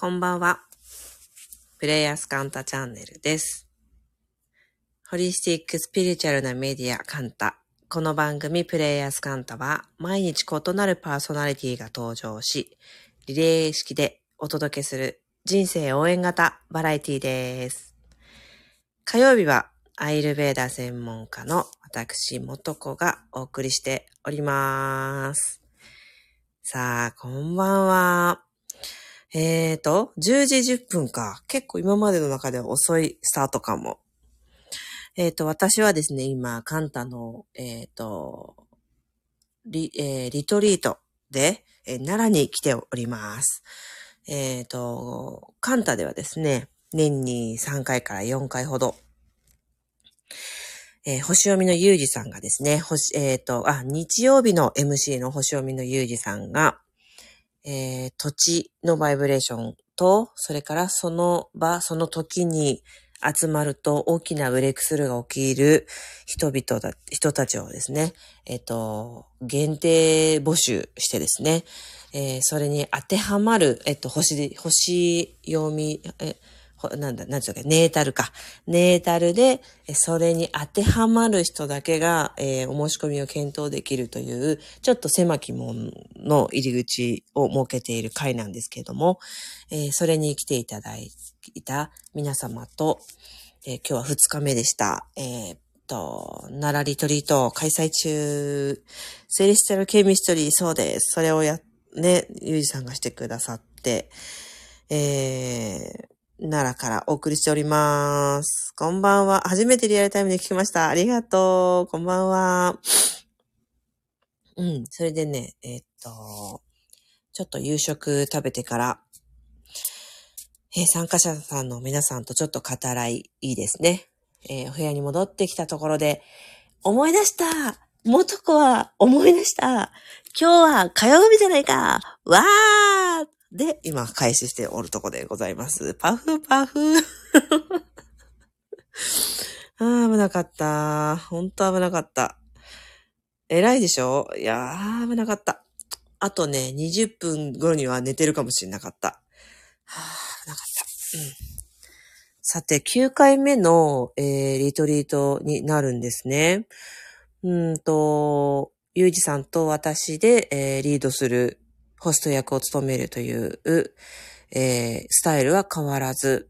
こんばんは。プレイヤースカンタチャンネルです。ホリスティックスピリチュアルなメディアカンタ。この番組プレイヤースカンタは毎日異なるパーソナリティが登場し、リレー式でお届けする人生応援型バラエティです。火曜日はアイルベーダ専門家の私、元子がお送りしております。さあ、こんばんは。えーと、10時10分か。結構今までの中では遅いスタートかも。えーと、私はですね、今、カンタの、えーと、リ、えーリトリートで、えー奈良に来ております。えーと、カンタではですね、年に3回から4回ほど、えー星読みのゆうじさんがですね、星、えっ、と、あ、日曜日の MC の星読みのゆうじさんが、えー土地のバイブレーションと、それからその場、その時に集まると大きなブレイクスルーが起きる人々だ、人たちをですね、えっ、と、限定募集してですね、えーそれに当てはまる、えっ、と、星、星読み、え、なんだ、なんていうか、ネータルか。ネータルで、それに当てはまる人だけが、えーお申し込みを検討できるという、ちょっと狭き門の入り口を設けている会なんですけれども、えーそれに来ていただいた皆様と、えー今日は2日目でした。えーっと、奈良リトリート開催中、セレステルケミストリー、そうです。それをや、ね、ゆうじさんがしてくださって、えー、奈良からお送りしております。こんばんは。初めてリアルタイムで聞きました。ありがとう。こんばんは。うん。それでね、えーっと、ちょっと夕食食べてから、えー参加者さんの皆さんとちょっと語らいいいですね。えーお部屋に戻ってきたところで、思い出した元子は思い出した今日は火曜日じゃないかわーで、今開始しておるとこでございます。パフパフ あー、危なかった。ほんと危なかった。偉いでしょ？いやー、危なかった。あとね、20分後には寝てるかもしれなかった。はぁ、危なかった。うん。さて、9回目の、えー、リトリートになるんですね。うんと、ゆうじさんと私で、えーリードするホスト役を務めるという、えースタイルは変わらず、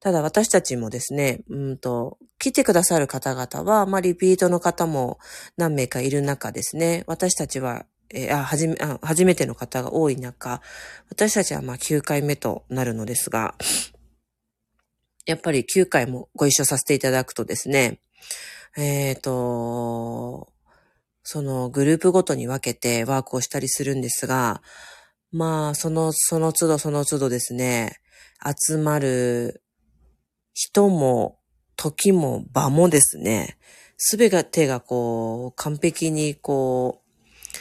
ただ私たちもですね、うんと、来てくださる方々は、まあ、リピートの方も何名かいる中ですね、私たちは、えーあ、はじめ、あ、初めての方が多い中、私たちはま9回目となるのですが、やっぱり9回もご一緒させていただくとですね、えっ、と、そのグループごとに分けてワークをしたりするんですが、まあ、その、その都度その都度ですね、集まる人も、時も、場もですね、すべてがこう、完璧にこう、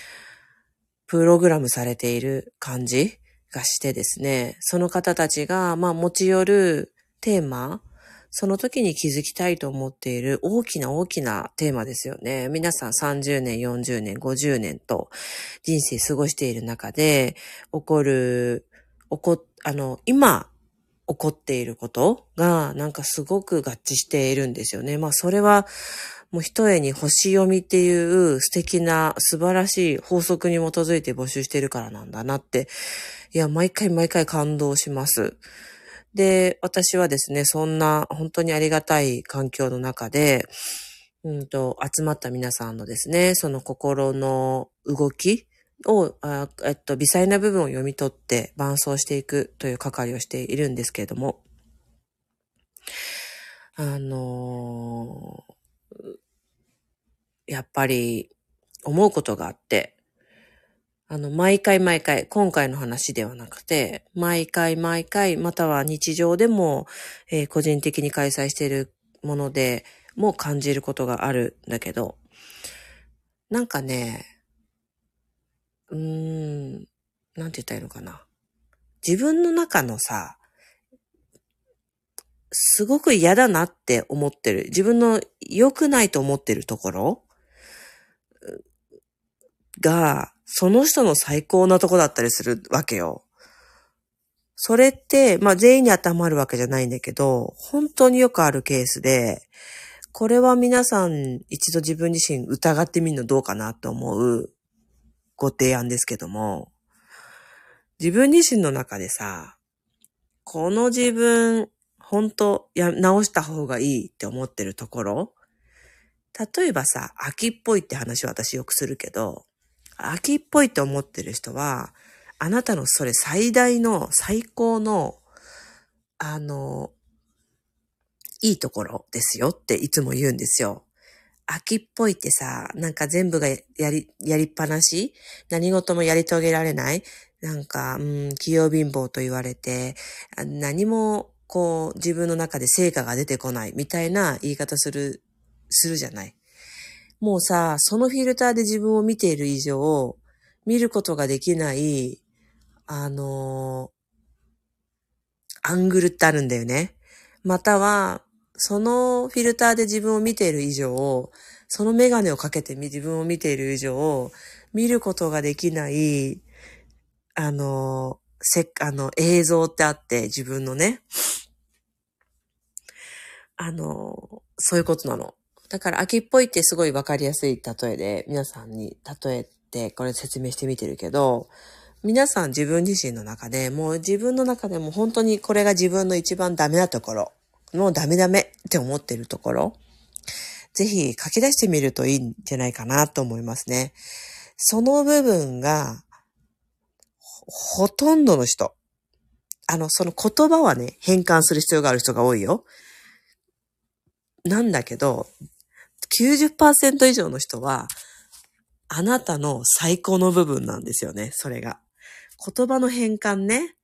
プログラムされている感じがしてですね、その方たちが、まあ持ち寄るテーマ、その時に気づきたいと思っている大きな大きなテーマですよね。皆さん30年、40年、50年と人生過ごしている中で起こる、起こ、あの、今起こっていることがなんかすごく合致しているんですよね。まあそれはもう一重に星読みっていう素敵な素晴らしい法則に基づいて募集しているからなんだなって、いや、毎回毎回感動します。で、私はですね、そんな本当にありがたい環境の中で、うんと、集まった皆さんのですね、その心の動きを、あえっと、微細な部分を読み取って伴走していくという係をしているんですけれども、あのーやっぱり思うことがあって、あの、毎回毎回、今回の話ではなくて、毎回毎回、または日常でも、えー個人的に開催しているものでも感じることがあるんだけど、なんかね、うーん、なんて言ったらいいのかな。自分の中のさ、すごく嫌だなって思ってる。自分の良くないと思ってるところが、その人の最高なとこだったりするわけよ。それって、まあ全員に当てはまるわけじゃないんだけど、本当によくあるケースで、これは皆さん一度自分自身疑ってみるのどうかなと思うご提案ですけども、自分自身の中でさ、この自分、本当や、直した方がいいって思ってるところ例えばさ、秋っぽいって話を私よくするけど、秋っぽいって思ってる人は、あなたのそれ最大の、最高の、あの、いいところですよっていつも言うんですよ。秋っぽいってさ、なんか全部がやり、やりっぱなし？何事もやり遂げられない？なんか、うん、器用貧乏と言われて、何も、こう、自分の中で成果が出てこないみたいな言い方するするじゃない？もうさ、そのフィルターで自分を見ている以上、見ることができない、あのー、アングルってあるんだよね。または、そのフィルターで自分を見ている以上、そのメガネをかけて自分を見ている以上、見ることができない、あの、せっ、あの、映像ってあって、自分のね。あの、そういうことなの。だから秋っぽいってすごいわかりやすい例えで皆さんに例えてこれ説明してみてるけど、皆さん自分自身の中でもう自分の中でも本当にこれが自分の一番ダメなところ、もうダメダメって思ってるところ、ぜひ書き出してみるといいんじゃないかなと思いますね。その部分が、ほとんどの人、あの、その言葉はね、変換する必要がある人が多いよ。なんだけど、90%以上の人は、あなたの最高の部分なんですよね、それが。言葉の変換ね。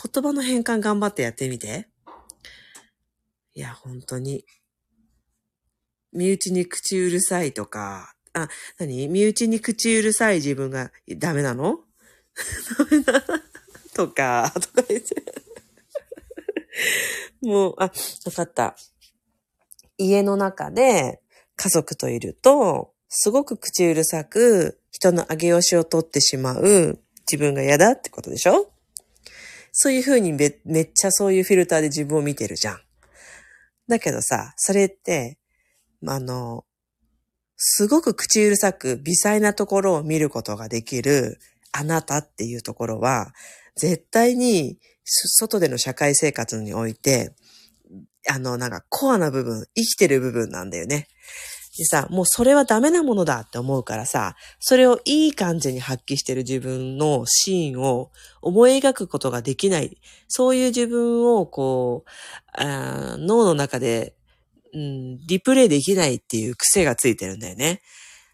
言葉の変換頑張ってやってみて。いや、本当に。身内に口うるさいとか、あ、何？身内に口うるさい自分がダメなの？ダメなとか、とか言って。もう、あ、わかった。家の中で、家族といると、すごく口うるさく、人の上げ押しを取ってしまう自分が嫌だってことでしょ？そういうふうにめめっちゃそういうフィルターで自分を見てるじゃん。だけどさ、それって、あの、すごく口うるさく微細なところを見ることができるあなたっていうところは、絶対に外での社会生活において、あの、なんかコアな部分、生きてる部分なんだよね。でさ、もうそれはダメなものだって思うからさ、それをいい感じに発揮してる自分のシーンを思い描くことができない。そういう自分をこう、脳の中で、うん、リプレイできないっていう癖がついてるんだよね。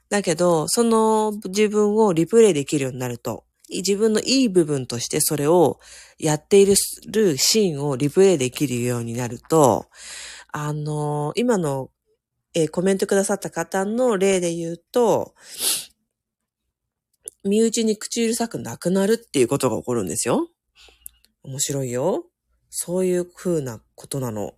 だけど、その自分をリプレイできるようになると、自分のいい部分としてそれをやっているシーンをリプレイできるようになると、あの、今のえー、コメントくださった方の例で言うと、身内に口うるさくなくなるっていうことが起こるんですよ。面白いよ。そういう風なことなの。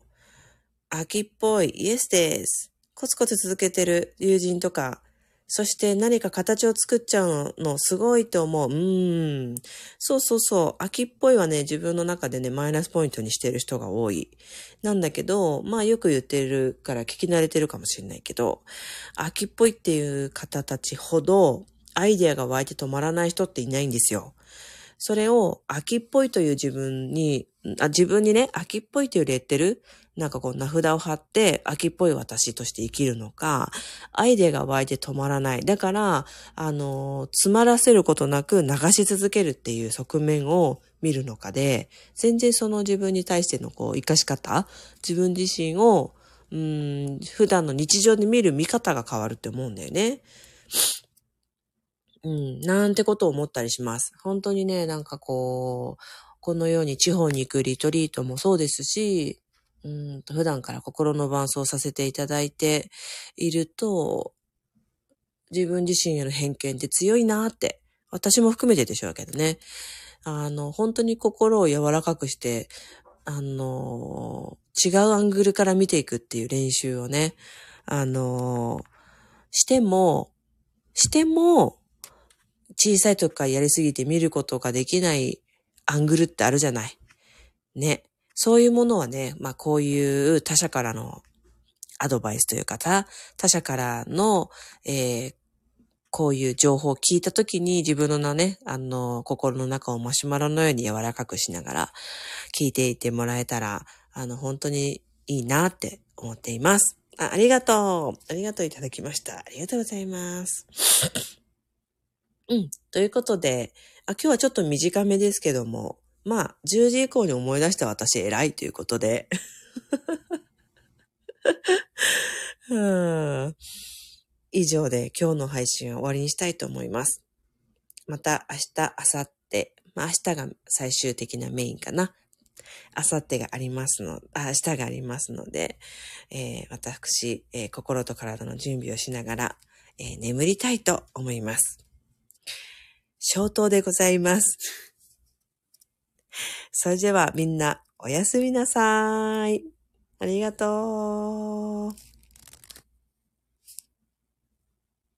秋っぽい、イエスです。コツコツ続けてる友人とか、そして何か形を作っちゃうのすごいと思う。うーん。そうそうそう。秋っぽいはね、自分の中でね、マイナスポイントにしてる人が多い。なんだけど、まあよく言ってるから聞き慣れてるかもしれないけど、秋っぽいっていう方たちほど、アイデアが湧いて止まらない人っていないんですよ。それを秋っぽいという自分に、あ自分にね、秋っぽいというレッテルなんかこう名札を貼って秋っぽい私として生きるのか、アイデアが湧いて止まらない。だから、あの、詰まらせることなく流し続けるっていう側面を見るのかで、全然その自分に対してのこう、生かし方、自分自身を、うん、普段の日常で見る見方が変わるって思うんだよね。うん、なんてことを思ったりします。本当にね、なんかこう、このように地方に行くリトリートもそうですし、うん普段から心の伴奏させていただいていると、自分自身への偏見って強いなって、私も含めてでしょうけどね。あの、本当に心を柔らかくして、あの、違うアングルから見ていくっていう練習をね、あの、しても、しても、小さい時からやりすぎて見ることができないアングルってあるじゃない。ね。そういうものはね、まあこういう他者からのアドバイスというか、他者からの、えー、こういう情報を聞いたときに自分のね、あの、心の中をマシュマロのように柔らかくしながら聞いていてもらえたら、あの、本当にいいなって思っています。あありがとう。ありがとういただきました。ありがとうございます。うん。ということで、あ今日はちょっと短めですけども、まあ、10時以降に思い出した私偉いということで。以上で今日の配信は終わりにしたいと思います。また明日、明後日、まあ明日が最終的なメインかな。明後日がありますの、明日がありますので、えー、私、えー、心と体の準備をしながら、えー、眠りたいと思います。消灯でございます。それではみんなおやすみなさい。ありがとう。